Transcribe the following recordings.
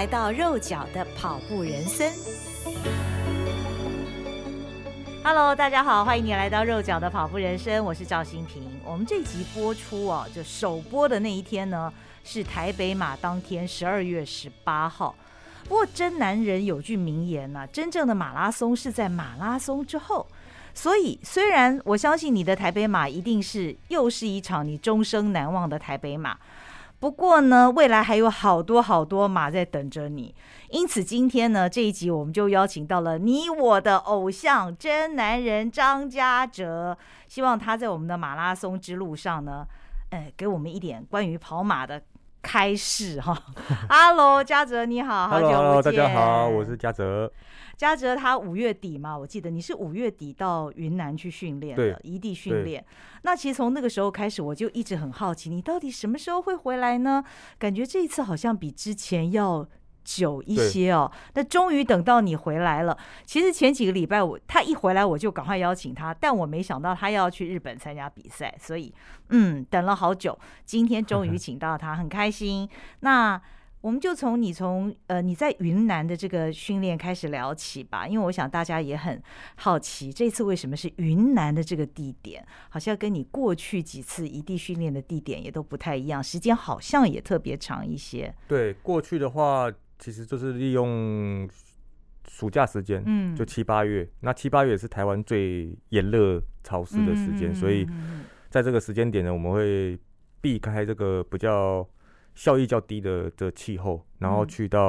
来到肉脚的跑步人生。Hello，大家好，欢迎你来到肉脚的跑步人生，我是赵新平。我们这集播出哦，就首播的那一天呢，是台北马当天，十二月十八号。不过真男人有句名言呐，真正的马拉松是在马拉松之后。所以虽然我相信你的台北马一定是又是一场你终生难忘的台北马，不过呢，未来还有好多好多马在等着你。因此今天呢，这一集我们就邀请到了你我的偶像真男人张家哲，希望他在我们的马拉松之路上呢，呃，给我们一点关于跑马的。开 始哈，Hello，嘉哲你好，好久不见，Hello, 大家好，我是嘉哲。家哲他五月底嘛，我记得你是五月底到云南去训练的，异地训练。那其实从那个时候开始，我就一直很好奇，你到底什么时候会回来呢？感觉这一次好像比之前要。久一些哦，那终于等到你回来了。其实前几个礼拜我他一回来我就赶快邀请他，但我没想到他要去日本参加比赛，所以嗯，等了好久，今天终于请到他，很开心。那我们就从你从呃你在云南的这个训练开始聊起吧，因为我想大家也很好奇，这次为什么是云南的这个地点，好像跟你过去几次异地训练的地点也都不太一样，时间好像也特别长一些。对，过去的话。其实就是利用暑假时间，嗯，就七八月，那七八月也是台湾最炎热潮湿的时间，所以在这个时间点呢，我们会避开这个比较效益较低的的气候，然后去到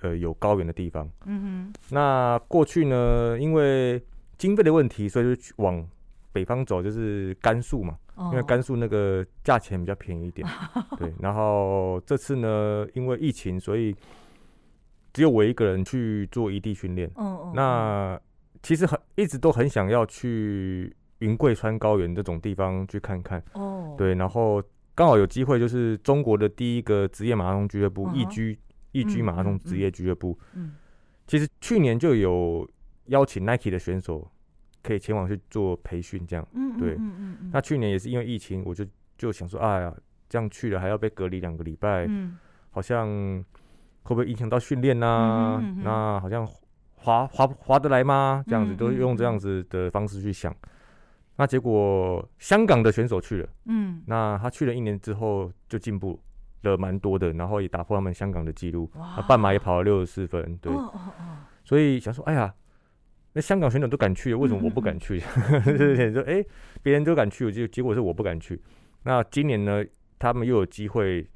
呃有高原的地方。嗯哼。那过去呢，因为经费的问题，所以就往北方走，就是甘肃嘛，因为甘肃那个价钱比较便宜一点。对，然后这次呢，因为疫情，所以只有我一个人去做异地训练哦。那其实很一直都很想要去云贵川高原这种地方去看看。哦对，然后刚好有机会，就是中国的第一个职业马拉松俱乐部——易居易居马拉松职业俱乐部。嗯其实去年就有邀请 Nike 的选手。可以前往去做培训，这样，对，嗯嗯嗯、那去年也是因为疫情，我就就想说，哎呀，这样去了还要被隔离两个礼拜，嗯、好像会不会影响到训练呢？嗯嗯嗯、那好像划划划得来吗？这样子都用这样子的方式去想。那结果香港的选手去了，嗯，那他去了一年之后就进步了蛮多的，然后也打破他们香港的记录，他半马也跑了六十四分，对，哦哦哦、所以想说，哎呀。那香港选手都敢去，为什么我不敢去？就是说，哎，别人都敢去，结结果是我不敢去。那今年呢，他们又有机会，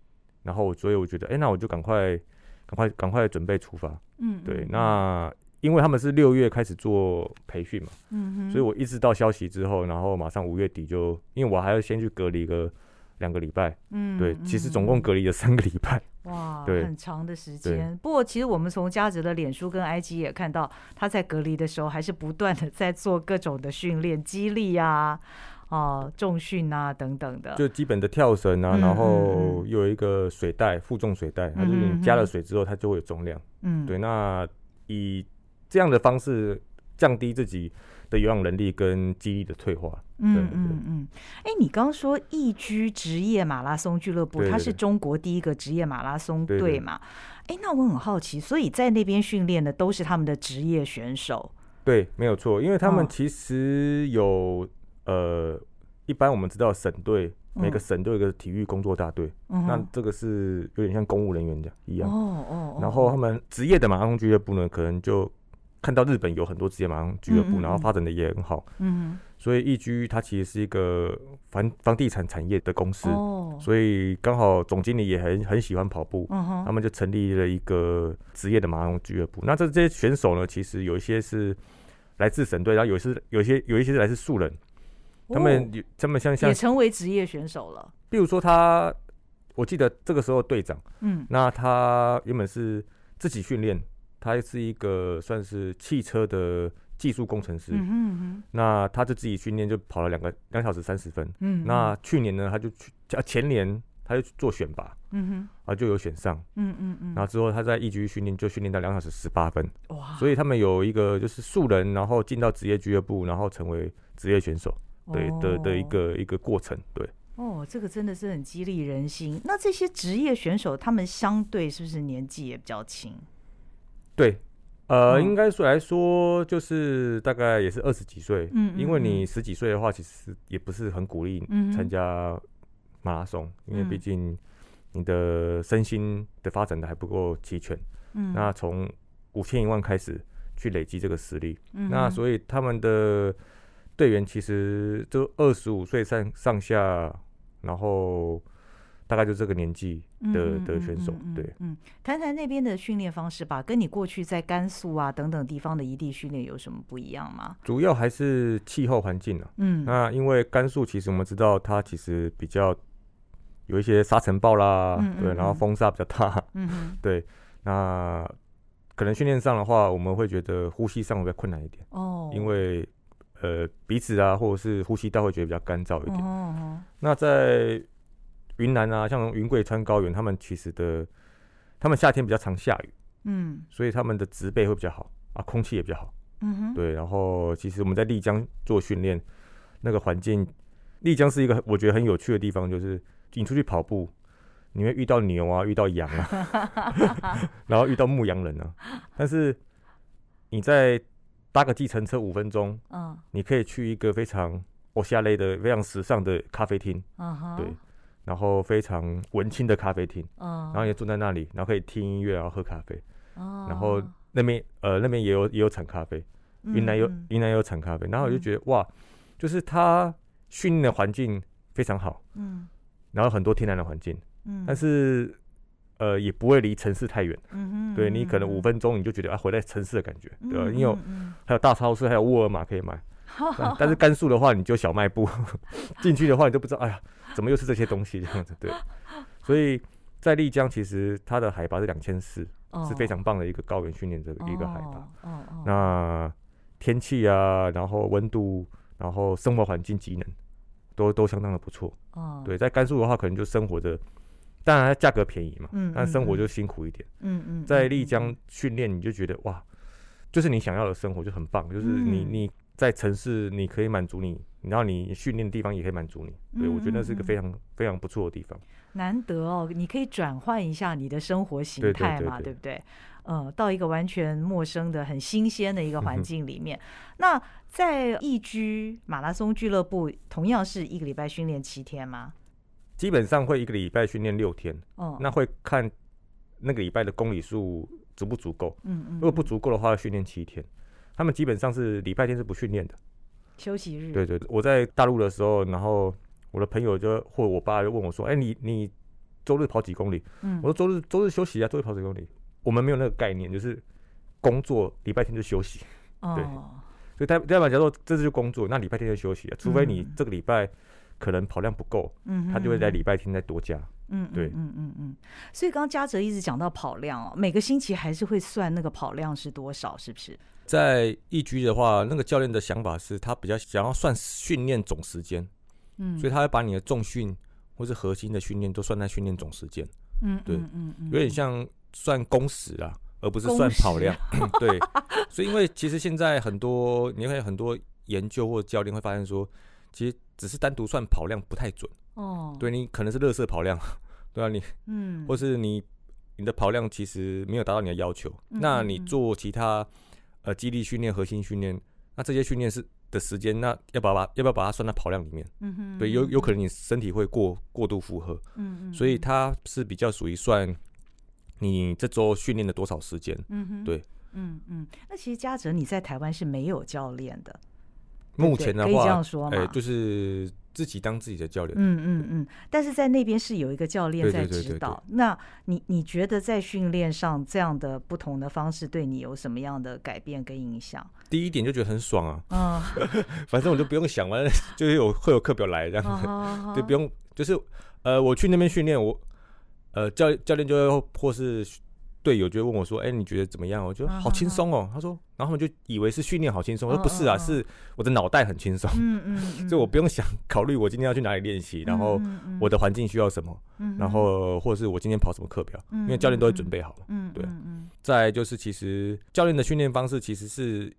然后所以我觉得，哎，那我就赶快、赶快、赶快准备出发。嗯，对。那因为他们是六月开始做培训嘛，嗯哼，所以我一直到消息之后，然后马上五月底就，因为我还要先去隔离个两个礼拜。嗯，对，其实总共隔离了三个礼拜。哇，对很长的时间。不过，其实我们从嘉泽的脸书跟 IG 也看到，他在隔离的时候还是不断的在做各种的训练，激励啊，哦、呃，重训啊等等的。就基本的跳绳啊，嗯、然后又有一个水袋，负重水袋，它就是你加了水之后，它就会有重量。嗯，对。那以这样的方式降低自己的有氧能力跟肌力的退化，嗯嗯嗯，哎，你刚刚说易居职业马拉松俱乐部，它是中国第一个职业马拉松队嘛？哎，那我很好奇，所以在那边训练的都是他们的职业选手？对，没有错，因为他们其实有呃，一般我们知道省队每个省都有一个体育工作大队，那这个是有点像公务人员的一样。哦哦，然后他们职业的马拉松俱乐部呢，可能就。看到日本有很多职业马拉松俱乐部，嗯嗯然后发展的也很好，嗯。哼，所以易居它其实是一个房房地产产业的公司，哦，所以刚好总经理也很很喜欢跑步，他们就成立了一个职业的马拉松俱乐部。那这这些选手呢，其实有一些是来自省队，然后有些有些有一些是来自素人，他们他们像像也成为职业选手了，比如说他，我记得这个时候队长，嗯，那他原本是自己训练，他是一个算是汽车的技术工程师，嗯哼哼，那他就自己训练就跑了两个两小时三十分，嗯，那去年呢，他就去前年他就做选拔，嗯哼，啊就有选上，嗯嗯嗯，然后之后他在一局训练就训练到两小时十八分，哇，所以他们有一个就是素人，然后进到职业俱乐部，然后成为职业选手，对的的一个一个过程，对。哦，这个真的是很激励人心。那这些职业选手，他们相对是不是年纪也比较轻？对，呃，嗯、应该说来说，就是大概也是二十几岁。嗯，因为你十几岁的话，其实也不是很鼓励参加马拉松，嗯、因为毕竟你的身心的发展的还不够齐全。嗯，那从五千一万开始去累积这个实力，嗯、那所以他们的队员其实就二十五岁上上下。然后大概就这个年纪的的选手，对，嗯，谈谈那边的训练方式吧，跟你过去在甘肃啊等等地方的异地训练有什么不一样吗？主要还是气候环境啊，嗯，那因为甘肃其实我们知道它其实比较有一些沙尘暴啦，对，然后风沙比较大，嗯，对，那可能训练上的话，我们会觉得呼吸上会比较困难一点哦，因为。呃，鼻子啊，或者是呼吸道会觉得比较干燥一点。哦哦、那在云南啊，像云贵川高原，他们其实的，他们夏天比较常下雨，嗯，所以他们的植被会比较好啊，空气也比较好。嗯哼，对。然后，其实我们在丽江做训练，那个环境，丽江是一个我觉得很有趣的地方，就是你出去跑步，你会遇到牛啊，遇到羊啊，然后遇到牧羊人啊，但是你在搭个计程车五分钟，嗯，你可以去一个非常欧夏类的、非常时尚的咖啡厅，嗯哼，对，然后非常文青的咖啡厅，嗯，然后也坐在那里，然后可以听音乐，然后喝咖啡，哦，然后那边呃那边也有也有产咖啡，云南有云南也有产咖啡，然后我就觉得哇，就是它训练的环境非常好，嗯，然后很多天然的环境，嗯，但是。呃，也不会离城市太远，嗯哼，对，你可能五分钟你就觉得啊，回来城市的感觉，对吧？因为有还有大超市，还有沃尔玛可以买。但是甘肃的话，你就小卖部 进去的话，你就不知道，哎呀，怎么又是这些东西这样子？对。所以在丽江，其实它的海拔是两千四，是非常棒的一个高原训练的一个海拔。那天气啊，然后温度，然后生活环境机能，都都相当的不错。对，在甘肃的话，可能就生活着。当然，它价格便宜嘛，嗯，但生活就辛苦一点，嗯嗯，在丽江训练，你就觉得哇，就是你想要的生活就很棒，就是你你在城市你可以满足你，然后你训练的地方也可以满足你，对，我觉得那是一个非常非常不错的地方。难得哦，你可以转换一下你的生活形态嘛，对不对？呃，到一个完全陌生的、很新鲜的一个环境里面。那在易居马拉松俱乐部，同样是一个礼拜训练七天吗？基本上会一个礼拜训练六天，哦，那会看那个礼拜的公里数足不足够，嗯嗯，如果不足够的话，训练七天。他们基本上是礼拜天是不训练的，休息日。对对，我在大陆的时候，然后我的朋友就或我爸就问我说：“哎，你你周日跑几公里？”嗯，我说：“周日周日休息啊，周日跑几公里。”我们没有那个概念，就是工作礼拜天就休息，对，所以代代表假如说这次就工作，那礼拜天就休息啊，除非你这个礼拜。可能跑量不够，嗯，他就会在礼拜天再多加，嗯，对，嗯嗯嗯，所以刚刚嘉泽一直讲到跑量哦，每个星期还是会算那个跑量是多少，是不是？在易居的话，那个教练的想法是他比较想要算训练总时间，嗯，所以他会把你的重训或是核心的训练都算在训练总时间，嗯，对，嗯嗯，有点像算工时啊，而不是算跑量，对，所以因为其实现在很多你会很多研究或者教练会发现说，其实。只是单独算跑量不太准哦，对，你可能是垃圾跑量，对啊，你嗯，或是你你的跑量其实没有达到你的要求，嗯、那你做其他呃肌力训练、核心训练，那这些训练是的时间，那要不要把要不要把它算在跑量里面？嗯哼，对，有有可能你身体会过过度负荷，嗯嗯，所以它是比较属于算你这周训练了多少时间，嗯哼，对，嗯嗯，那其实嘉泽你在台湾是没有教练的。目前的话，可以这样说吗？哎，就是。自己当自己的教练，嗯嗯嗯，但是在那边是有一个教练在指导。那你你觉得在训练上这样的不同的方式对你有什么样的改变跟影响？第一点就觉得很爽啊，嗯，反正我就不用想完，就是有会有课表来这样子，哦、就不用就是呃，我去那边训练，我呃教教练就会或是。队友就问我说：“哎、欸，你觉得怎么样？”我觉得好轻松哦。他说，然后他们就以为是训练好轻松。我说：“不是啊，是我的脑袋很轻松。嗯嗯，就我不用想考虑我今天要去哪里练习，然后我的环境需要什么，然后或者是我今天跑什么课表，因为教练都会准备好了。嗯，对。再就是，其实教练的训练方式其实是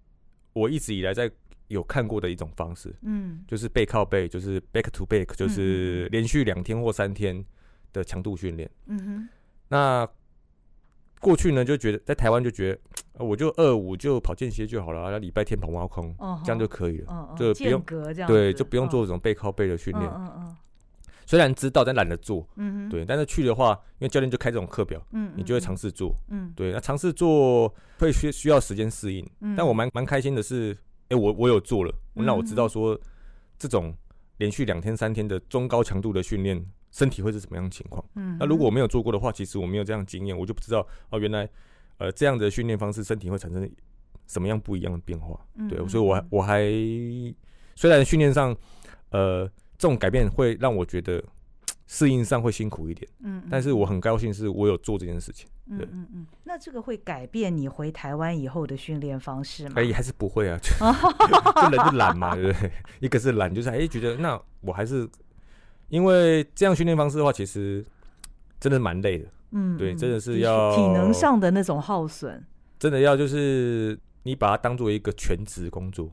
我一直以来在有看过的一种方式。嗯，就是背靠背，就是 back to back，就是连续两天或三天的强度训练。嗯哼，那。过去呢，就觉得在台湾就觉得，我就二五就跑间歇就好了，然后礼拜天跑挖空，这样就可以了，就不用对，就不用做这种背靠背的训练。虽然知道，但懒得做。对，但是去的话，因为教练就开这种课表，你就会尝试做。对，那尝试做会需需要时间适应。但我蛮蛮开心的是，哎，我我有做了，那我知道说这种连续两天三天的中高强度的训练。身体会是什么样的情况？嗯，那如果我没有做过的话，其实我没有这样经验，我就不知道哦，原来呃这样的训练方式，身体会产生什么样不一样的变化？嗯、对，所以我还我还虽然训练上呃这种改变会让我觉得适应上会辛苦一点，嗯，但是我很高兴是我有做这件事情。嗯，嗯嗯，那这个会改变你回台湾以后的训练方式吗？哎，还是不会啊，就 人就懒嘛，对不对？一个是懒，就是哎觉得那我还是。因为这样训练方式的话，其实真的蛮累的。嗯，对，真的是要体能上的那种耗损。真的要就是你把它当做一个全职工作，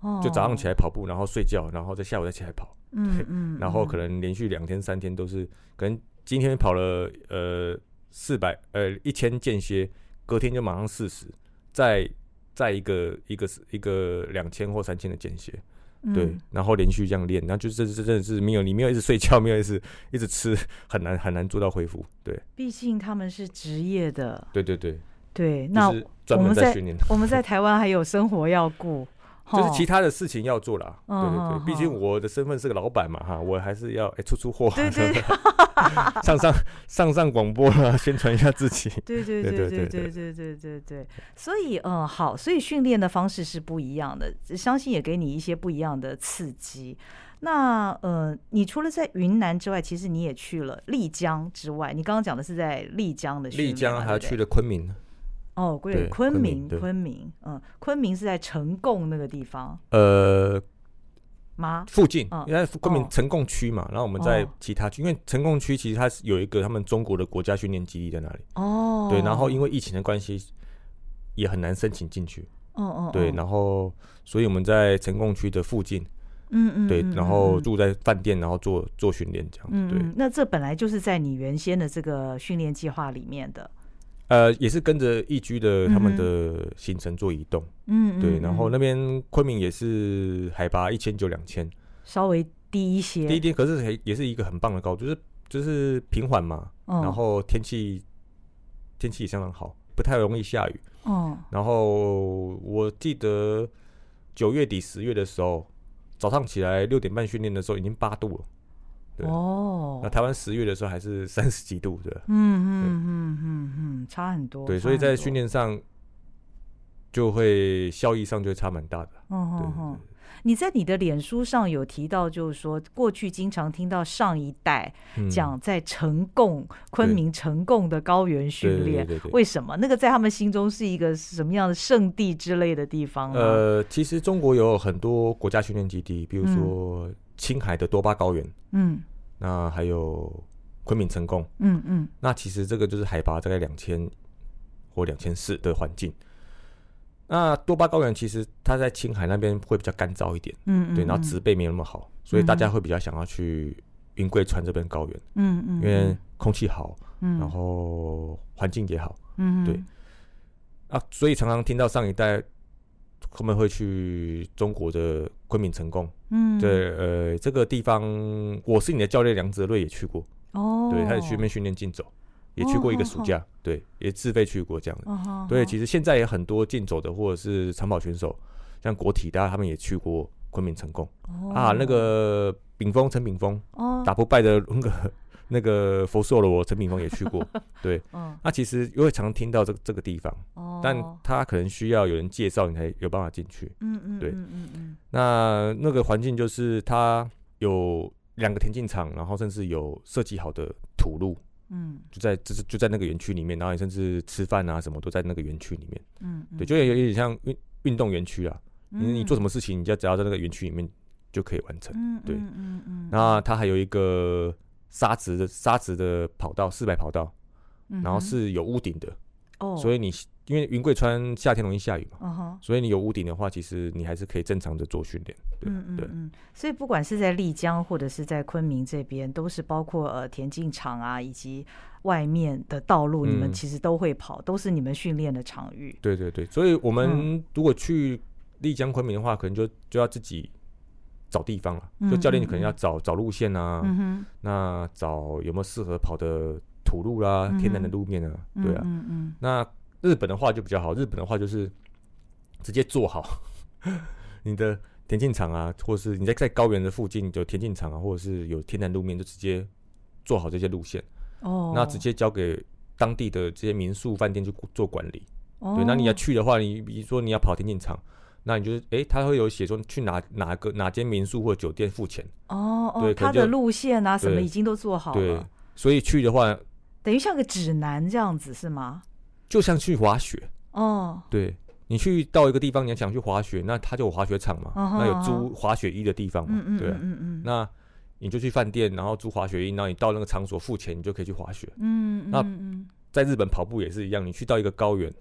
哦，就早上起来跑步，然后睡觉，然后在下午再起来跑。嗯嗯，然后可能连续两天三天都是，可能今天跑了呃四百呃一千间歇，隔天就马上四十，再再一个一个一个两千或三千的间歇。对，然后连续这样练，然后就是这这真的是没有你没有一直睡觉，没有一直一直吃，很难很难做到恢复。对，毕竟他们是职业的。对对对对，那我们在我们在台湾还有生活要顾。就是其他的事情要做了，对对对，毕竟我的身份是个老板嘛，哈，我还是要哎出出货，对对。对，上上上上广播啊，宣传一下自己，对对对对对对对。对对，所以嗯好，所以训练的方式是不一样的，相信也给你一些不一样的刺激。那呃，你除了在云南之外，其实你也去了丽江之外，你刚刚讲的是在丽江的，丽江还去了昆明。哦，对，昆明，昆明，嗯，昆明是在呈贡那个地方，呃，吗？附近，因为昆明呈贡区嘛，然后我们在其他区，因为呈贡区其实它是有一个他们中国的国家训练基地在那里，哦，对，然后因为疫情的关系，也很难申请进去，哦哦，对，然后所以我们在呈贡区的附近，嗯嗯，对，然后住在饭店，然后做做训练这样，对，那这本来就是在你原先的这个训练计划里面的。呃，也是跟着易居的他们的行程做移动，嗯，对，然后那边昆明也是海拔一千九两千，稍微低一些，低一点，可是也是一个很棒的高度，就是就是平缓嘛，然后天气天气也相当好，不太容易下雨，哦，然后我记得九月底十月的时候，早上起来六点半训练的时候已经八度了。哦，那台湾十月的时候还是三十几度，对，嗯嗯嗯嗯嗯，差很多。对，所以在训练上就会效益上就会差蛮大的。哦哦哦，你在你的脸书上有提到，就是说过去经常听到上一代讲在成贡、昆明成贡的高原训练，为什么？那个在他们心中是一个什么样的圣地之类的地方？呃，其实中国有很多国家训练基地，比如说。青海的多巴高原，嗯，那还有昆明成功，嗯嗯，那其实这个就是海拔大概两千或两千四的环境。那多巴高原其实它在青海那边会比较干燥一点，嗯，嗯，对，然后植被没有那么好，所以大家会比较想要去云贵川这边高原，嗯嗯，因为空气好，嗯，然后环境也好，嗯，对，啊，所以常常听到上一代。他们会去中国的昆明成功，嗯，对，呃，这个地方，我是你的教练梁泽瑞也去过，哦，对，他也去那边训练竞走，也去过一个暑假，对，也自费去过这样的，对，其实现在也很多竞走的或者是长跑选手，像国体大家他们也去过昆明成功、哦、啊，那个炳峰陈炳峰哦，打不败的那个那个佛寿螺陈炳峰也去过，对，那、其实因为常听到这个这个地方，哦、但他可能需要有人介绍，你才有办法进去，嗯嗯，对，嗯嗯嗯，那那个环境就是它有两个田径场，然后甚至有设计好的土路。嗯，就在就是就在那个园区里面，然后你甚至吃饭啊什么都在那个园区里面。嗯，对，就有有点像运运动园区啊。你你做什么事情，你就只要在那个园区里面就可以完成。嗯，对，嗯嗯。那它还有一个沙子的沙子的跑道，四百跑道，然后是有屋顶的。哦，所以你。因为云贵川夏天容易下雨嘛，uh. 所以你有屋顶的话，其实你还是可以正常的做训练。对嗯嗯，对嗯。所以不管是在丽江或者是在昆明这边，都是包括呃田径场啊，以及外面的道路，你们其实都会跑，嗯、都是你们训练的场域。对对对，所以我们如果去丽江、昆明的话，可能就就要自己找地方了。就教练，你可能要找找路线啊，嗯、那找有没有适合跑的土路啦、啊、天然的路面啊，嗯、对啊，那。日本的话就比较好，日本的话就是直接做好 你的田径场啊，或者是你在在高原的附近有田径场啊，或者是有天然路面，就直接做好这些路线。哦，那直接交给当地的这些民宿饭店去做管理。哦，对，那你要去的话，你比如说你要跑田径场，那你就是哎、欸，他会有写说去哪哪个哪间民宿或者酒店付钱。哦对哦，他的路线啊什么已经都做好了。对，所以去的话，等于像个指南这样子是吗？就像去滑雪哦，对，你去到一个地方，你要想去滑雪，那他就有滑雪场嘛，那有租滑雪衣的地方嘛，对，嗯嗯，那你就去饭店，然后租滑雪衣，然后你到那个场所付钱，你就可以去滑雪。嗯，那在日本跑步也是一样，你去到一个高原，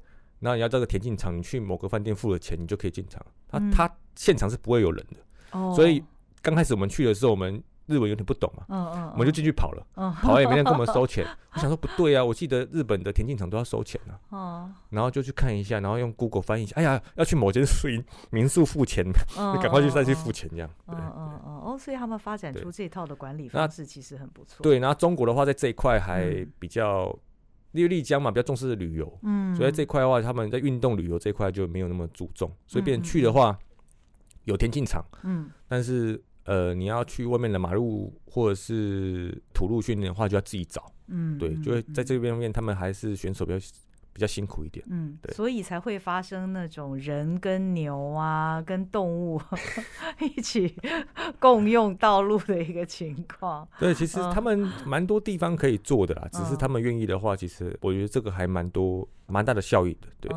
那你要这个田径场，你去某个饭店付了钱，你就可以进场。他他现场是不会有人的，所以刚开始我们去的时候，我们。日文有点不懂嘛，嗯嗯，我们就进去跑了，跑完也没人跟我们收钱。我想说不对啊，我记得日本的田径场都要收钱啊，哦，然后就去看一下，然后用 Google 翻译一下，哎呀，要去某间宿民宿付钱，你 赶快去再去付钱这样。嗯嗯嗯，哦，所以他们发展出这套的管理方式其实很不错。对，然后中国的话在这一块还比较，因为丽江嘛比较重视旅游，嗯，所以在这块的话，他们在运动旅游这块就没有那么注重，所以别人去的话有田径场，嗯，但是。呃，你要去外面的马路或者是土路训练的话，就要自己找。嗯，对，就会在这边面，他们还是选手比较比较辛苦一点。嗯，对，所以才会发生那种人跟牛啊，跟动物 一起共用道路的一个情况。对，其实他们蛮多地方可以做的啦，只是他们愿意的话，其实我觉得这个还蛮多蛮大的效益的。对。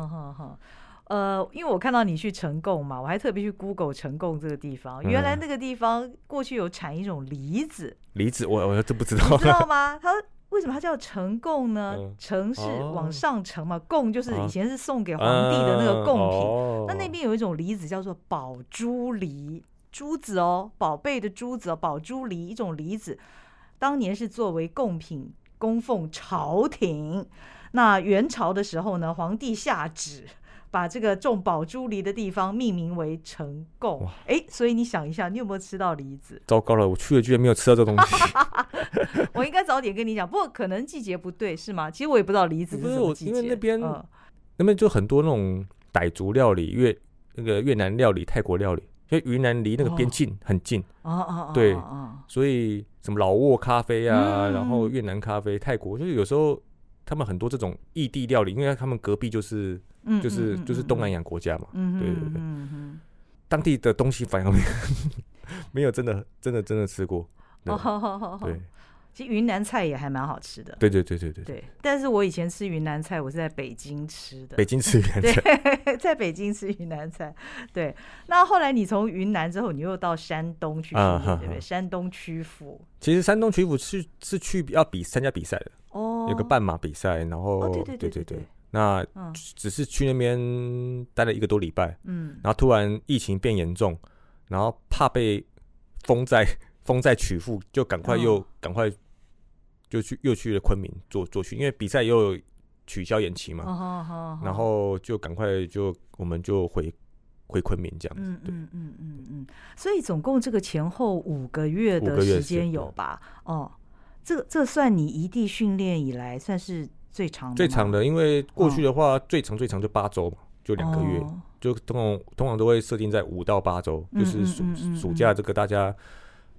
呃，因为我看到你去成贡嘛，我还特别去 Google 成贡这个地方。原来那个地方过去有产一种梨子。梨子，我我真不知道。你知道吗？它为什么它叫呈贡呢？成是往上呈嘛，贡就是以前是送给皇帝的那个贡品。那那边有一种梨子叫做宝珠梨，珠子哦，宝贝的珠子哦，宝珠梨一种梨子，当年是作为贡品供奉朝廷。那元朝的时候呢，皇帝下旨。把这个种宝珠梨的地方命名为成贡，哎哇，所以你想一下，你有没有吃到梨子？糟糕了，我去了居然没有吃到这东西。我应该早点跟你讲，不过可能季节不对，是吗？其实我也不知道梨子是什么季节。因为那边、嗯、那边就很多那种傣族料理、越那个越南料理、泰国料理，因为云南离那个边境很近。哦哦哦。对，所以什么老挝咖啡啊，嗯、然后越南咖啡、泰国，就是有时候他们很多这种异地料理，因为他们隔壁就是。就是就是东南亚国家嘛，嗯、对对对，当地的东西反而没有 没有真的真的真的吃过，对 其实云南菜也还蛮好吃的，对对对对对，对。但是我以前吃云南菜，我是在北京吃的，北京吃云南菜，对，在北京吃云南菜，对。那后来你从云南之后，你又到山东去，啊、对不对？山东曲阜，其实山东曲阜是是去要比参加比赛的，哦，有个半马比赛，然后，哦、对对对对对。那只是去那边待了一个多礼拜，嗯，然后突然疫情变严重，然后怕被封在封在曲阜，就赶快又赶、哦、快就去又去了昆明做做去，因为比赛又取消延期嘛，哦哦哦、然后就赶快就我们就回回昆明这样子，嗯嗯嗯嗯嗯，所以总共这个前后五个月的时间有吧？哦，这这算你异地训练以来算是。最长的最长的，因为过去的话，最长最长就八周嘛。就两个月，哦、就通常通常都会设定在五到八周，就是暑暑假这个大家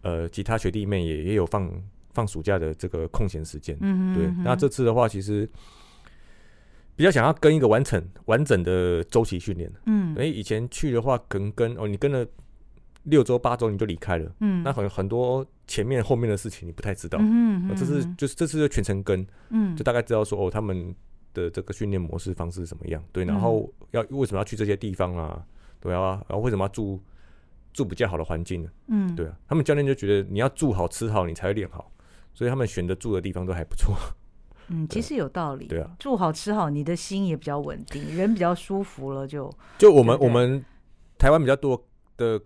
呃其他学弟妹也也有放放暑假的这个空闲时间，嗯，对。那这次的话，其实比较想要跟一个完整完整的周期训练，嗯，因为以前去的话，可能跟哦你跟了六周八周你就离开了，嗯，那很很多前面后面的事情你不太知道，嗯，这次就是这次就全程跟，嗯，就大概知道说哦他们。的这个训练模式方式是怎么样？对，然后要为什么要去这些地方啊？对啊，然后为什么要住住比较好的环境呢？嗯，对啊，他们教练就觉得你要住好吃好，你才会练好，所以他们选择住的地方都还不错。嗯，其实有道理。对啊，住好吃好，你的心也比较稳定，人比较舒服了就，就就我们我们台湾比较多的。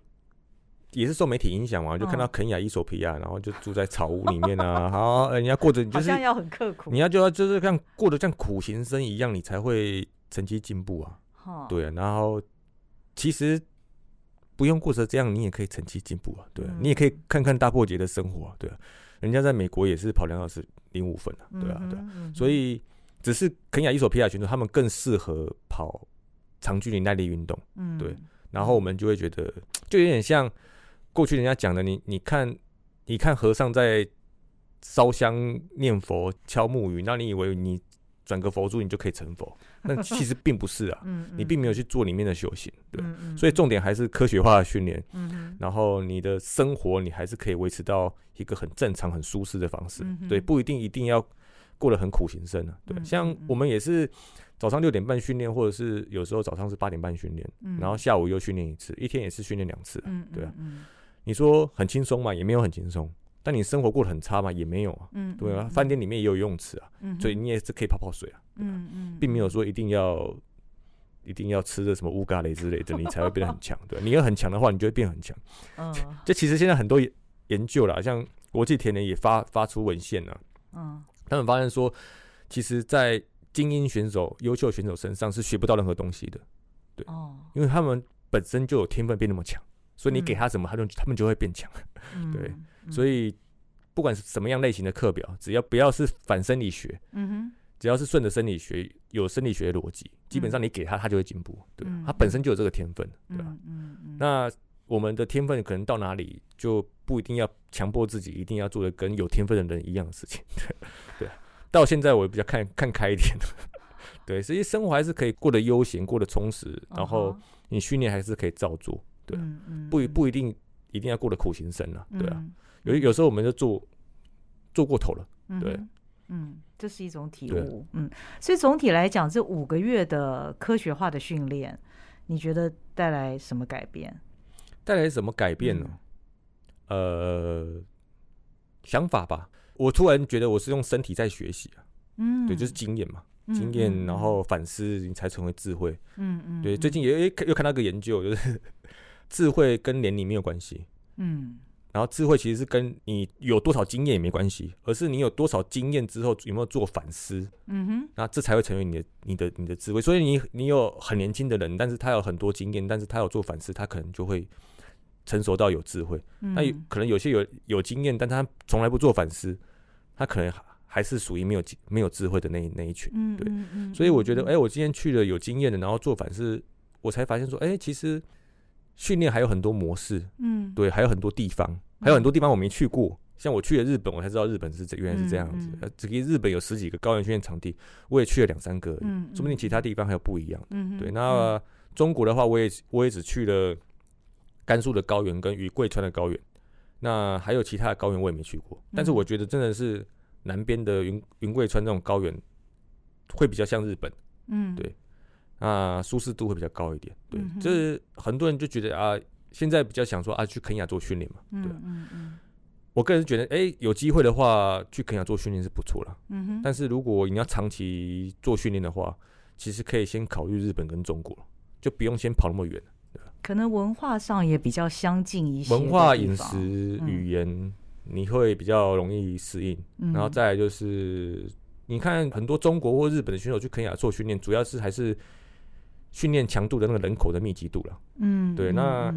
也是受媒体影响嘛，就看到肯亚、伊索皮亚，然后就住在草屋里面啊，好，人家过着就是要很刻苦，你要就要就是像过得像苦行僧一样，你才会成绩进步啊。对啊，然后其实不用过着这样，你也可以成绩进步啊。对啊，你也可以看看大破节的生活啊。对啊，人家在美国也是跑两小时零五分啊。对啊，对啊，所以只是肯亚、伊索皮亚选手他们更适合跑长距离耐力运动。嗯，对，然后我们就会觉得就有点像。过去人家讲的，你你看，你看和尚在烧香念佛、敲木鱼，那你以为你转个佛珠你就可以成佛？那其实并不是啊，你并没有去做里面的修行，对。所以重点还是科学化的训练，然后你的生活你还是可以维持到一个很正常、很舒适的方式，对，不一定一定要过得很苦行僧啊，对。像我们也是早上六点半训练，或者是有时候早上是八点半训练，然后下午又训练一次，一天也是训练两次，对啊。你说很轻松嘛？也没有很轻松。但你生活过得很差嘛？也没有啊。嗯，对啊。饭店里面也有游泳池啊，所以你也是可以泡泡水啊。嗯嗯，并没有说一定要一定要吃的什么乌咖喱之类的，你才会变得很强。对，你要很强的话，你就会变很强。嗯，这其实现在很多研究啦，像国际田联也发发出文献了。嗯，他们发现说，其实，在精英选手、优秀选手身上是学不到任何东西的。对，哦，因为他们本身就有天分变那么强。所以你给他什么，他就他们就会变强。嗯、对，嗯、所以不管是什么样类型的课表，只要不要是反生理学，嗯、哼只要是顺着生理学，有生理学的逻辑，嗯、基本上你给他，他就会进步。对，嗯、他本身就有这个天分，对吧？嗯嗯、那我们的天分可能到哪里，就不一定要强迫自己一定要做的跟有天分的人一样的事情。对，对，到现在我也比较看看开一点。对，所以生活还是可以过得悠闲，过得充实，然后你训练还是可以照做。对，不不一定一定要过得苦行僧啊，对啊，有有时候我们就做做过头了，对，嗯，这是一种体悟，嗯，所以总体来讲，这五个月的科学化的训练，你觉得带来什么改变？带来什么改变呢？呃，想法吧，我突然觉得我是用身体在学习啊，嗯，对，就是经验嘛，经验，然后反思，你才成为智慧，嗯嗯，对，最近也又看到个研究，就是。智慧跟年龄没有关系，嗯，然后智慧其实是跟你有多少经验也没关系，而是你有多少经验之后有没有做反思，嗯哼，那这才会成为你的、你的、你的智慧。所以你你有很年轻的人，但是他有很多经验，但是他有做反思，他可能就会成熟到有智慧。那有可能有些有有经验，但他从来不做反思，他可能还是属于没有没有智慧的那那一群。对，所以我觉得，哎，我今天去了有经验的，然后做反思，我才发现说，哎，其实。训练还有很多模式，嗯，对，还有很多地方，还有很多地方我没去过。像我去了日本，我才知道日本是这原来是这样子。呃，这个日本有十几个高原训练场地，我也去了两三个，嗯，说不定其他地方还有不一样。嗯，对。那中国的话，我也我也只去了甘肃的高原跟与贵川的高原，那还有其他的高原我也没去过。但是我觉得真的是南边的云云贵川这种高原会比较像日本，嗯，对。啊，舒适度会比较高一点，对，就是很多人就觉得啊，现在比较想说啊，去肯亚做训练嘛，对，嗯嗯嗯，我个人觉得，哎、欸，有机会的话去肯亚做训练是不错了，嗯哼，但是如果你要长期做训练的话，其实可以先考虑日本跟中国，就不用先跑那么远，对，可能文化上也比较相近一些，文化、饮食、语言，嗯、你会比较容易适应，嗯、然后再来就是，你看很多中国或日本的选手去肯亚做训练，主要是还是。训练强度的那个人口的密集度了，嗯，对，那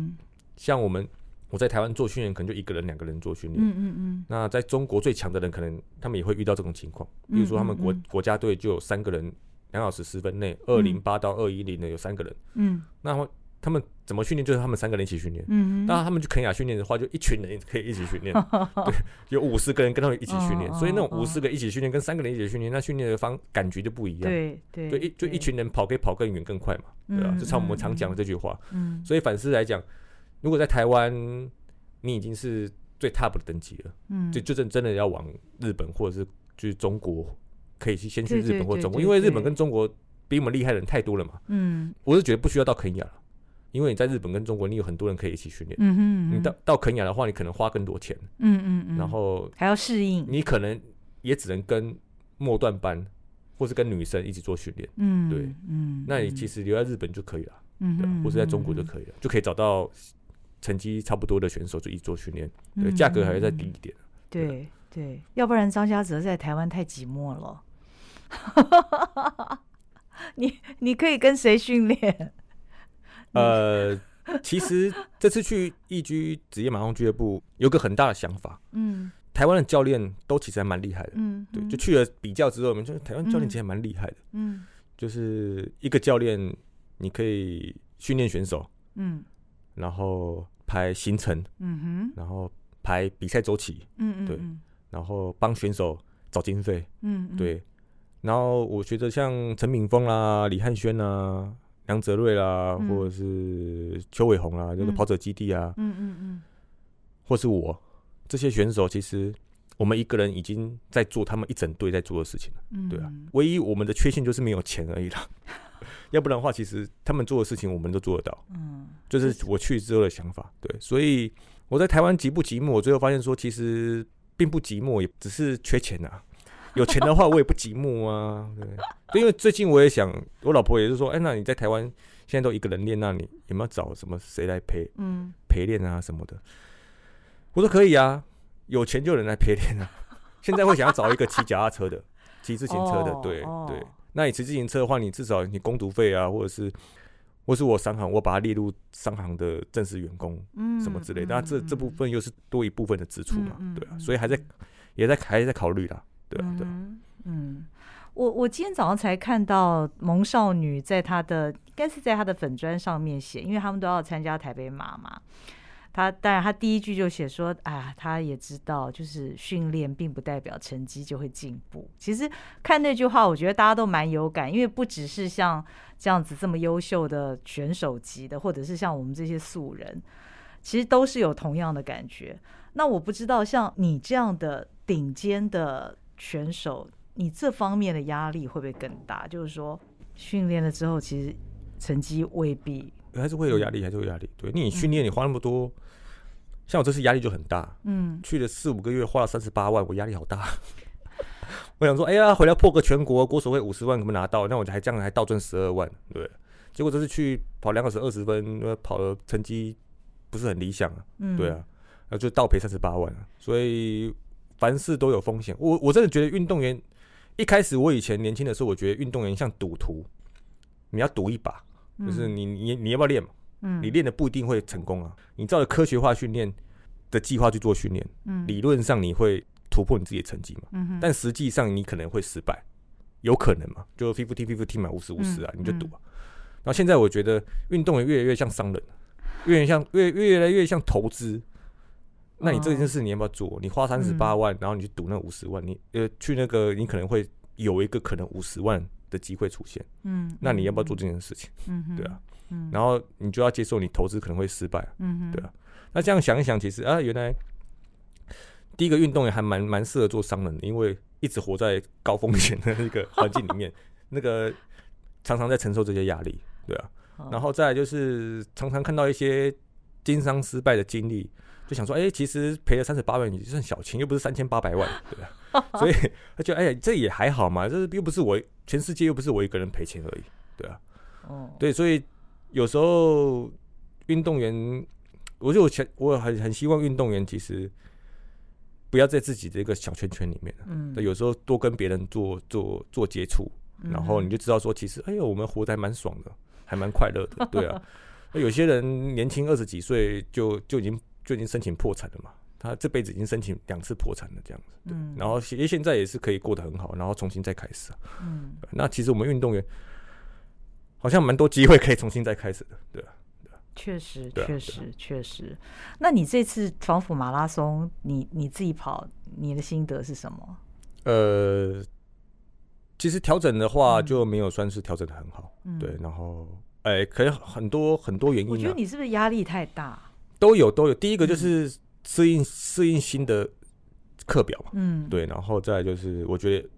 像我们我在台湾做训练，可能就一个人、两个人做训练，嗯嗯嗯。那在中国最强的人，可能他们也会遇到这种情况，比如说他们国国家队就有三个人两小时十分内，二零八到二一零的有三个人。嗯，那么他们怎么训练？就是他们三个人一起训练。嗯，当然他们去肯雅训练的话，就一群人可以一起训练。对，有五十个人跟他们一起训练，所以那种五十个一起训练跟三个人一起训练，那训练的方感觉就不一样。对对，就一就一群人跑可以跑更远更快嘛，对吧？就像我们常讲的这句话。嗯，所以反思来讲，如果在台湾，你已经是最 top 的等级了。嗯，就就真真的要往日本或者是就是中国。可以去先去日本或中国，因为日本跟中国比我们厉害的人太多了嘛。嗯，我是觉得不需要到肯雅了，因为你在日本跟中国，你有很多人可以一起训练。嗯哼，你到到肯亚的话，你可能花更多钱。嗯嗯嗯，然后还要适应，你可能也只能跟末段班或是跟女生一起做训练。嗯，对，嗯，那你其实留在日本就可以了。嗯，对，或是在中国就可以了，就可以找到成绩差不多的选手就一起做训练。对，价格还要再低一点。对对，要不然张家泽在台湾太寂寞了。你你可以跟谁训练？呃，其实这次去易居职业马拉松俱乐部，有个很大的想法。嗯，台湾的教练都其实还蛮厉害的。嗯，对，就去了比较之后，我们就台湾教练其实还蛮厉害的。嗯，就是一个教练，你可以训练选手。嗯，然后排行程。嗯哼，然后排比赛周期。嗯嗯，对，然后帮选手找经费。嗯，对。然后我觉得像陈敏峰啦、李汉轩啦、梁泽瑞啦，嗯、或者是邱伟宏啦，就是跑者基地啊，嗯嗯嗯，或是我这些选手，其实我们一个人已经在做他们一整队在做的事情了，嗯、对啊，唯一我们的缺陷就是没有钱而已啦，要不然的话，其实他们做的事情我们都做得到，嗯，就是我去之后的想法，对，所以我在台湾寂不寂寞？我最后发现说，其实并不寂寞，也只是缺钱啊。有钱的话，我也不寂寞啊。对，因为最近我也想，我老婆也是说，哎，那你在台湾现在都一个人练，那你有没有找什么谁来陪？嗯，陪练啊什么的。我说可以啊，有钱就有人来陪练啊。现在会想要找一个骑脚踏车的，骑自行车的，对对。那你骑自行车的话，你至少你工读费啊，或者是，或是我商行，我把它列入商行的正式员工，嗯，什么之类的。那这这部分又是多一部分的支出嘛，对啊。所以还在也在还在考虑啦。对对，嗯，我我今天早上才看到萌少女在她的应该是在她的粉砖上面写，因为他们都要参加台北马嘛。他当然他第一句就写说啊，他也知道，就是训练并不代表成绩就会进步。其实看那句话，我觉得大家都蛮有感，因为不只是像这样子这么优秀的选手级的，或者是像我们这些素人，其实都是有同样的感觉。那我不知道像你这样的顶尖的。选手，你这方面的压力会不会更大？就是说，训练了之后，其实成绩未必还是会有压力，还是会有压力。对，你训练你花那么多，嗯、像我这次压力就很大。嗯，去了四五个月，花了三十八万，我压力好大。我想说，哎呀，回来破个全国国手会五十万，怎么拿到？那我就还这样还倒赚十二万，对。结果这次去跑两个小时二十分，跑的成绩不是很理想啊。嗯，对啊，那就倒赔三十八万，所以。凡事都有风险，我我真的觉得运动员一开始，我以前年轻的时候，我觉得运动员像赌徒，你要赌一把，就是你你你要不要练嘛？嗯，你练的不一定会成功啊。你照着科学化训练的计划去做训练，嗯，理论上你会突破你自己的成绩嘛？嗯，但实际上你可能会失败，有可能嘛？就 fifty fifty 嘛，五十五十啊，你就赌啊。然后现在我觉得运动员越来越像商人，越来越像越越来越像投资。那你这件事你要不要做？你花三十八万，然后你去赌那五十万，你呃去那个你可能会有一个可能五十万的机会出现。嗯，那你要不要做这件事情？嗯，对啊。嗯，然后你就要接受你投资可能会失败。嗯，对啊。那这样想一想，其实啊，原来第一个运动员还蛮蛮适合做商人的，因为一直活在高风险的那个 环境里面，那个常常在承受这些压力。对啊。然后再来就是常常看到一些经商失败的经历。就想说，哎、欸，其实赔了三十八万，也算小钱，又不是三千八百万，对吧？所以他觉得，哎、欸，这也还好嘛，这又不是我全世界又不是我一个人赔钱而已，对啊。哦，对，所以有时候运动员，我就我我很很希望运动员其实不要在自己的一个小圈圈里面，嗯，有时候多跟别人做做做接触，然后你就知道说，其实，哎呦，我们活得还蛮爽的，还蛮快乐的，对啊。那有些人年轻二十几岁就就已经。就已经申请破产了嘛？他这辈子已经申请两次破产了，这样子。嗯，然后现现在也是可以过得很好，然后重新再开始。嗯，那其实我们运动员好像蛮多机会可以重新再开始的，对啊，确实，确实，确实。那你这次防府马拉松，你你自己跑，你的心得是什么？呃，其实调整的话就没有算是调整的很好，嗯、对。然后，哎、欸，可能很多很多原因、啊。我觉得你是不是压力太大？都有都有。第一个就是适应适、嗯、应新的课表嘛，嗯，对。然后再就是，我觉得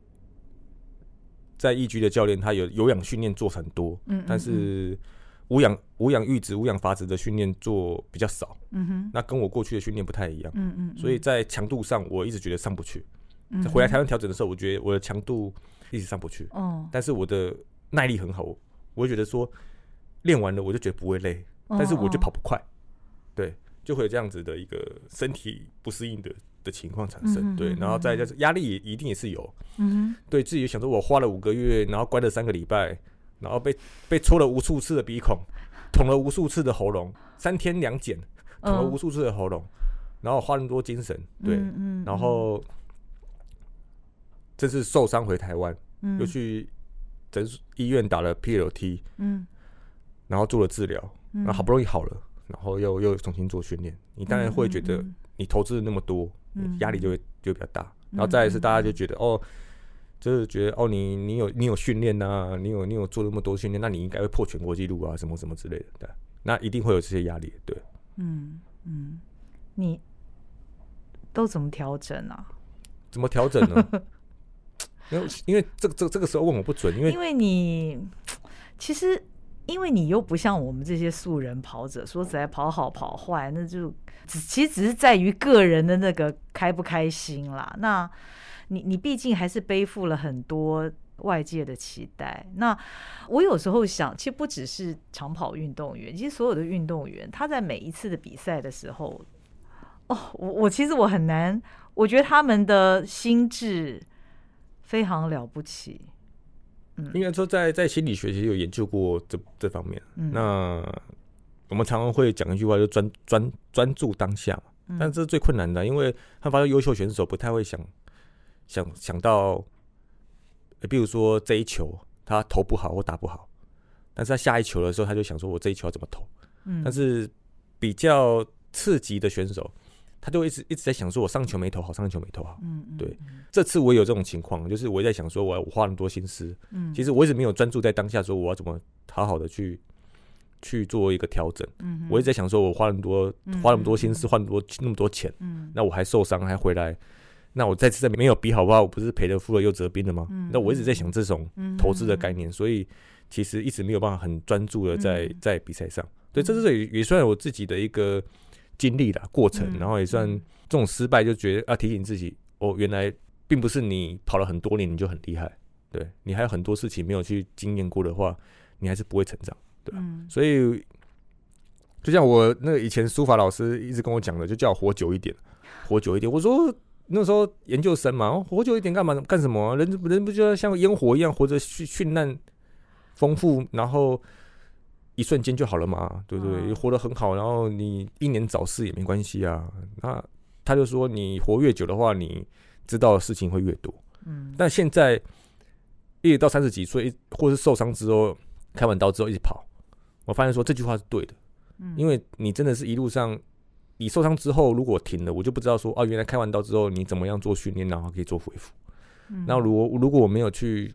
在易居的教练他有有氧训练做很多，嗯，嗯，嗯，但是无氧无氧阈值无氧阀值的训练做比较少，嗯哼。那跟我过去的训练不太一样，嗯，嗯嗯。所以在强度上，我一直觉得上不去。回来台湾调整的时候，我觉得我的强度一直上不去。哦，但是我的耐力很好，我会觉得说练完了我就觉得不会累，但是我就跑不快，对，就会有这样子的一个身体不适应的的情况产生。对，然后再就是压力也一定也是有。嗯，对自己想说，我花了五个月，然后关了三个礼拜，然后被被戳了无数次的鼻孔，捅了无数次的喉咙，三天两检，捅了无数次的喉咙，然后花那么多精神，对，然后。这次受伤回台湾，嗯、又去诊医院打了 PLT，嗯，然后做了治疗，嗯、然后好不容易好了，然后又又重新做训练，你当然会觉得你投资了那么多，压、嗯、力就会就比较大。嗯、然后再一次大家就觉得、嗯、哦，就是觉得哦，你你有你有训练呐，你有你有做那么多训练，那你应该会破全国纪录啊，什么什么之类的，对，那一定会有这些压力，对，嗯嗯，你都怎么调整啊？怎么调整呢？因为因为这个这这个时候问我不准，因为因为你其实因为你又不像我们这些素人跑者，说实在跑好跑坏，那就只其实只是在于个人的那个开不开心啦。那你你毕竟还是背负了很多外界的期待。那我有时候想，其实不只是长跑运动员，其实所有的运动员，他在每一次的比赛的时候，哦，我我其实我很难，我觉得他们的心智。非常了不起，嗯，应该说在在心理学其实有研究过这这方面。嗯，那我们常常会讲一句话，就专专专注当下嘛。嗯，但这是最困难的，因为他发现优秀选手不太会想想想到，比如说这一球他投不好或打不好，但是他下一球的时候他就想说，我这一球要怎么投？嗯，但是比较刺激的选手。他就一直一直在想说，我上球没投好，上球没投好。嗯，对。这次我也有这种情况，就是我也在想说，我我花那么多心思，嗯，其实我一直没有专注在当下，说我要怎么好好的去去做一个调整。嗯，我一直在想说，我花那么多花那么多心思，花那么多那么多钱，嗯，那我还受伤还回来，那我再次在没有比好不好？我不是赔了夫了又折兵了吗？嗯，那我一直在想这种投资的概念，所以其实一直没有办法很专注的在在比赛上。对，这是也也算我自己的一个。经历了过程，然后也算这种失败，就觉得要提醒自己，哦，原来并不是你跑了很多年你就很厉害，对，你还有很多事情没有去经验过的话，你还是不会成长，对吧？所以就像我那个以前书法老师一直跟我讲的，就叫我活久一点，活久一点。我说那时候研究生嘛，活久一点干嘛？干什么？人人不就要像烟火一样活着，绚绚烂丰富，然后。一瞬间就好了嘛，对不对？嗯、活得很好，然后你英年早逝也没关系啊。那他就说，你活越久的话，你知道的事情会越多。嗯，但现在一直到三十几岁，或是受伤之后，开完刀之后一直跑，我发现说这句话是对的。嗯，因为你真的是一路上，你受伤之后如果停了，我就不知道说啊，原来开完刀之后你怎么样做训练，然后可以做恢复。嗯，那如果如果我没有去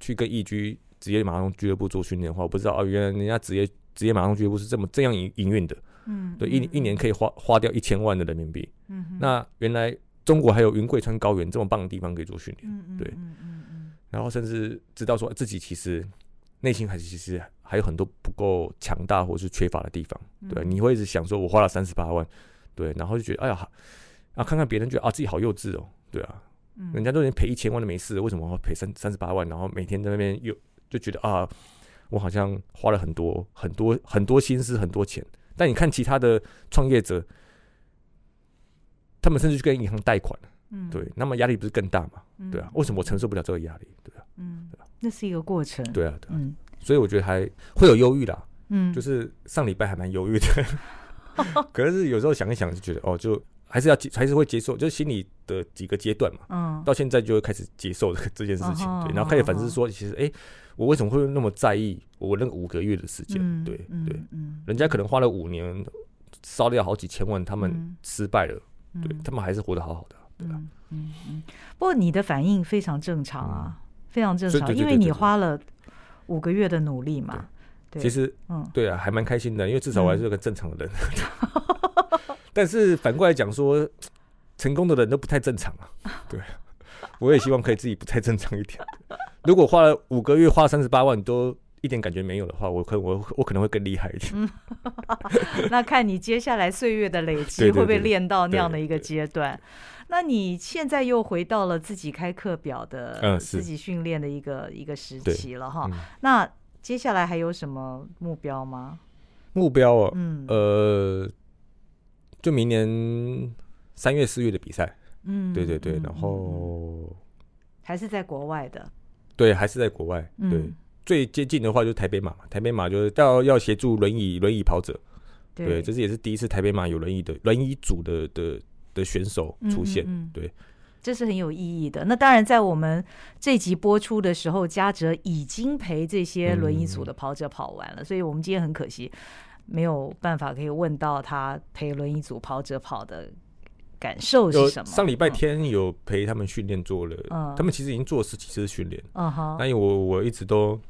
去跟易居。职业马拉松俱乐部做训练的话，我不知道哦，原来人家职业职业马拉松俱乐部是这么这样营营运的。嗯，对，一一年可以花花掉一千万的人民币。嗯哼，那原来中国还有云贵川高原这么棒的地方可以做训练。嗯对，嗯嗯嗯，然后甚至知道说自己其实内心还是其实还有很多不够强大或是缺乏的地方。对，你会一直想说，我花了三十八万，对，然后就觉得哎呀，啊，看看别人觉得啊自己好幼稚哦，对啊，人家都已经赔一千万都没事，为什么赔三三十八万？然后每天在那边又。就觉得啊，我好像花了很多很多很多心思很多钱，但你看其他的创业者，他们甚至去跟银行贷款，嗯，对，那么压力不是更大吗？嗯、对啊，为什么我承受不了这个压力？对啊，嗯，那是一个过程，对啊，对啊，嗯，所以我觉得还会有忧郁啦，嗯，就是上礼拜还蛮忧郁的，可是有时候想一想就觉得哦，就还是要接，还是会接受，就是心理的几个阶段嘛。嗯，到现在就会开始接受这个 这件事情，对，然后开始反思说，其实，哎，我为什么会那么在意我那个五个月的时间？对对，人家可能花了五年，烧掉好几千万，他们失败了，对他们还是活得好好的，对吧？嗯嗯。不过你的反应非常正常啊，非常正常，因为你花了五个月的努力嘛。其实，嗯，对啊，还蛮开心的，因为至少我还是个正常的人。但是反过来讲说，成功的人都不太正常啊。对，我也希望可以自己不太正常一点。如果花了五个月，花三十八万都一点感觉没有的话，我可我我可能会更厉害一点。嗯，那看你接下来岁月的累积，会不会练到那样的一个阶段？那你现在又回到了自己开课表的、自己训练的一个一个时期了哈。那接下来还有什么目标吗？目标啊，嗯，呃，就明年三月四月的比赛，嗯，对对对，然后还是在国外的，对，还是在国外，对，最接近的话就是台北马嘛，台北马就是要要协助轮椅轮椅跑者，对，这是也是第一次台北马有轮椅的轮椅组的的的选手出现，对。这是很有意义的。那当然，在我们这集播出的时候，嘉哲已经陪这些轮椅组的跑者跑完了，嗯、所以我们今天很可惜没有办法可以问到他陪轮椅组跑者跑的感受是什么。上礼拜天有陪他们训练做了，嗯、他们其实已经做了十几次训练。嗯哼，那因为我我一直都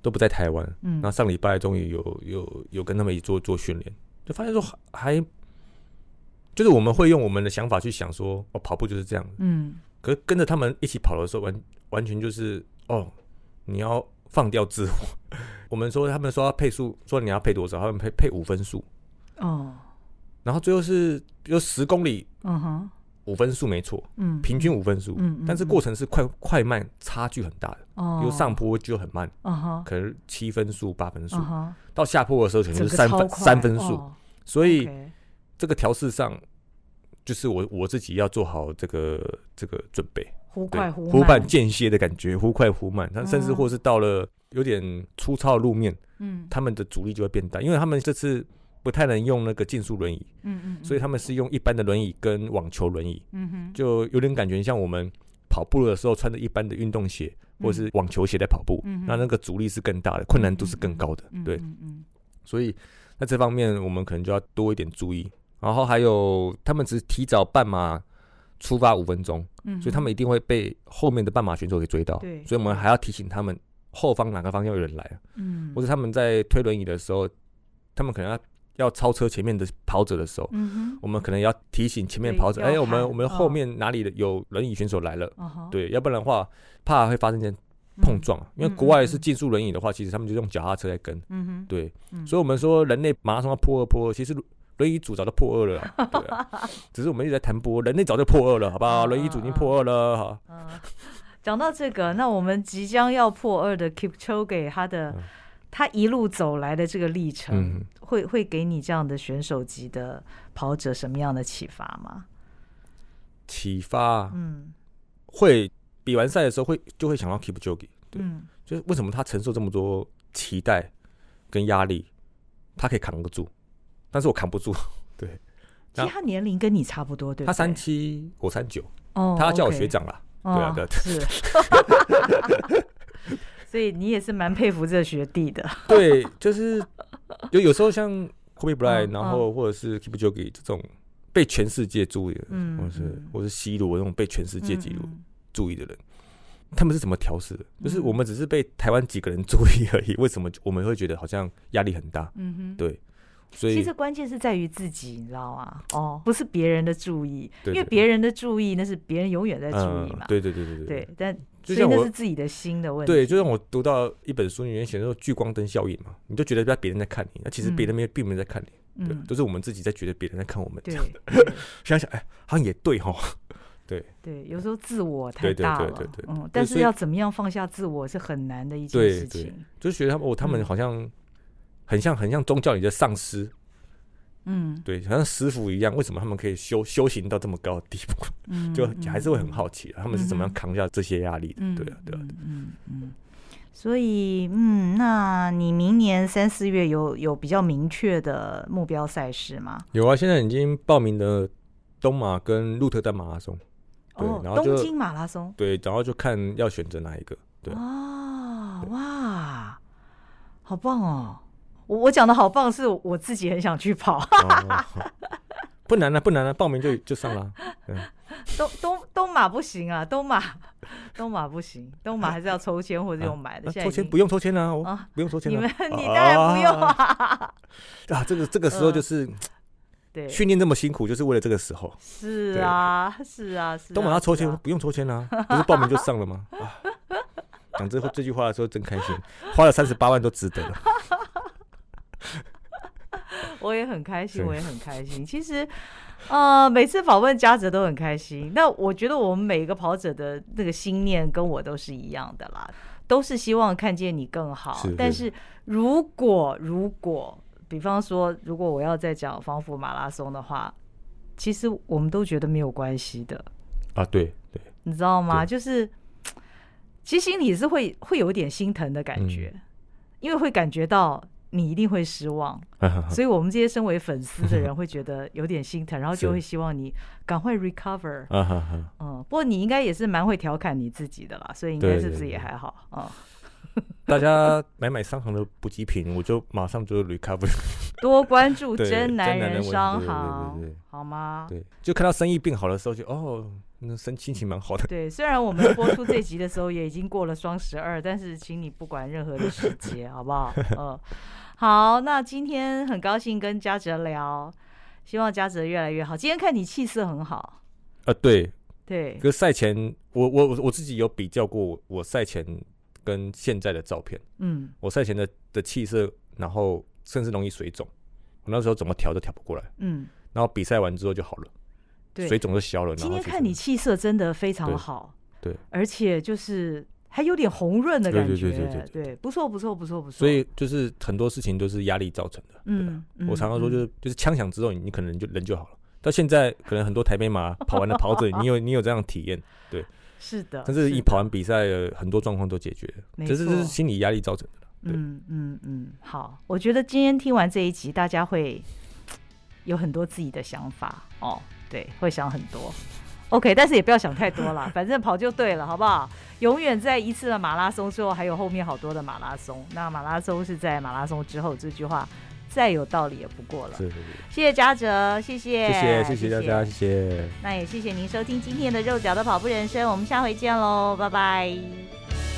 都不在台湾，嗯，那上礼拜终于有有有跟他们一起做做训练，就发现说还。就是我们会用我们的想法去想说，哦，跑步就是这样。嗯。可是跟着他们一起跑的时候，完完全就是哦，你要放掉自我。我们说他们说要配速，说你要配多少，他们配配五分速。哦。然后最后是比如十公里，嗯哼，五分速没错，嗯，平均五分速，嗯，但是过程是快快慢差距很大的。哦。比如上坡就很慢，嗯哼，可能七分速、八分速，到下坡的时候可能是三分三分速，所以。这个调试上，就是我我自己要做好这个这个准备，忽快忽忽慢间歇的感觉，忽快忽慢。他甚至或是到了有点粗糙的路面，嗯，他们的阻力就会变大，因为他们这次不太能用那个竞速轮椅，嗯嗯，所以他们是用一般的轮椅跟网球轮椅，嗯哼，就有点感觉像我们跑步的时候穿着一般的运动鞋或是网球鞋在跑步，嗯，那那个阻力是更大的，困难度是更高的，对，嗯，所以在这方面我们可能就要多一点注意。然后还有，他们只是提早半马出发五分钟，嗯、所以他们一定会被后面的半马选手给追到。对，所以我们还要提醒他们后方哪个方向有人来，嗯，或者他们在推轮椅的时候，他们可能要要超车前面的跑者的时候，嗯、哼。我们可能要提醒前面跑者，哎，我们我们后面哪里的有轮椅选手来了，哦、对，要不然的话怕会发生件碰撞，嗯、因为国外是竞速轮椅的话，其实他们就用脚踏车在跟，嗯哼，对，嗯、所以我们说人类马拉松要破二破二，其实。轮椅组早就破二了，对啊，只是我们一直在谈波，人类早就破二了，好不好？轮椅组已经破二了，哈。讲到这个，那我们即将要破二的 Keep c h o g e 他的他一路走来的这个历程，会会给你这样的选手级的跑者什么样的启发吗？启发，嗯，会比完赛的时候会就会想到 Keep c h o g e 对，就是为什么他承受这么多期待跟压力，他可以扛得住。但是我扛不住，对。其实他年龄跟你差不多，对。他三七，我三九。哦。他叫我学长啦。对啊，对。是。所以你也是蛮佩服这个学弟的。对，就是就有时候像 Kobe Bryant，然后或者是 Kipchoge 这种被全世界注意的，嗯，或是或是 C 罗这种被全世界记录注意的人，他们是怎么调试的？就是我们只是被台湾几个人注意而已，为什么我们会觉得好像压力很大？嗯哼，对。所以，其实关键是在于自己，你知道吗？哦，不是别人的注意，因为别人的注意那是别人永远在注意嘛。对对对对对。对，但所以那是自己的心的问题。对，就像我读到一本书里面写的说聚光灯效应嘛，你就觉得别人在看你，那其实别人没并没有在看你，对，都是我们自己在觉得别人在看我们这样的。想想，哎，好像也对哈。对对，有时候自我太大了，对对对。嗯，但是要怎么样放下自我是很难的一件事情。就是觉得他们哦，他们好像。很像很像宗教里的上师，嗯，对，好像师傅一样。为什么他们可以修修行到这么高的地步？嗯，就还是会很好奇，他们是怎么样扛下这些压力的？对啊，对啊，对，嗯嗯。所以，嗯，那你明年三四月有有比较明确的目标赛事吗？有啊，现在已经报名的东马跟鹿特丹马拉松。对，哦、然后就东京马拉松。对，然后就看要选择哪一个。对。哦，哇，好棒哦！我我讲的好棒，是我自己很想去跑。哦、不难了、啊，不难了、啊，报名就就上了。对。东东东马不行啊，东马东马不行，东马还是要抽签或者用买的。啊、抽签不用抽签啊，啊，不用抽签、啊。你们 你当然不用啊。啊，这个这个时候就是。呃对，训练这么辛苦，就是为了这个时候。是啊，是啊，是啊。都马要抽签，不用抽签啊，不是报名就上了吗？讲这这句话的时候真开心，花了三十八万都值得了。我也很开心，我也很开心。其实，呃，每次访问嘉泽都很开心。那我觉得我们每一个跑者的那个心念跟我都是一样的啦，都是希望看见你更好。但是如果如果。比方说，如果我要再讲防府马拉松的话，其实我们都觉得没有关系的啊。对对，你知道吗？就是其实心里是会会有点心疼的感觉，嗯，因为会感觉到你一定会失望，所以我们这些身为粉丝的人会觉得有点心疼，然后就会希望你赶快 recover。嗯，不过你应该也是蛮会调侃你自己的啦，所以应该是不是也还好啊？大家买买商行的补给品，我就马上就 recover。多关注真男人商行，好吗？对，就看到生意变好的时候就，就哦，那心心情蛮好的。对，虽然我们播出这集的时候也已经过了双十二，但是请你不管任何的时节，好不好？嗯，好，那今天很高兴跟嘉泽聊，希望嘉泽越来越好。今天看你气色很好。呃，对对。可是赛前，我我我自己有比较过，我赛前。跟现在的照片，嗯，我赛前的的气色，然后甚至容易水肿，我那时候怎么调都调不过来，嗯，然后比赛完之后就好了，对，水肿就消了。今天看你气色真的非常好，对，对，而且就是还有点红润的感觉，对对对对对，对，不错不错不错不错。所以就是很多事情都是压力造成的，嗯，我常常说就是就是枪响之后你可能就人就好了，到现在可能很多台北马 跑完的跑者，你有你有这样体验，对。是的，但是一跑完比赛，很多状况都解决了，这是这是心理压力造成的。嗯嗯嗯，好，我觉得今天听完这一集，大家会有很多自己的想法哦，对，会想很多。OK，但是也不要想太多了，反正跑就对了，好不好？永远在一次的马拉松之后，还有后面好多的马拉松。那马拉松是在马拉松之后，这句话。再有道理也不过了。是是是，谢谢嘉哲，谢谢，谢谢谢谢大家，谢谢。那也谢谢您收听今天的肉脚的跑步人生，我们下回见喽，拜拜。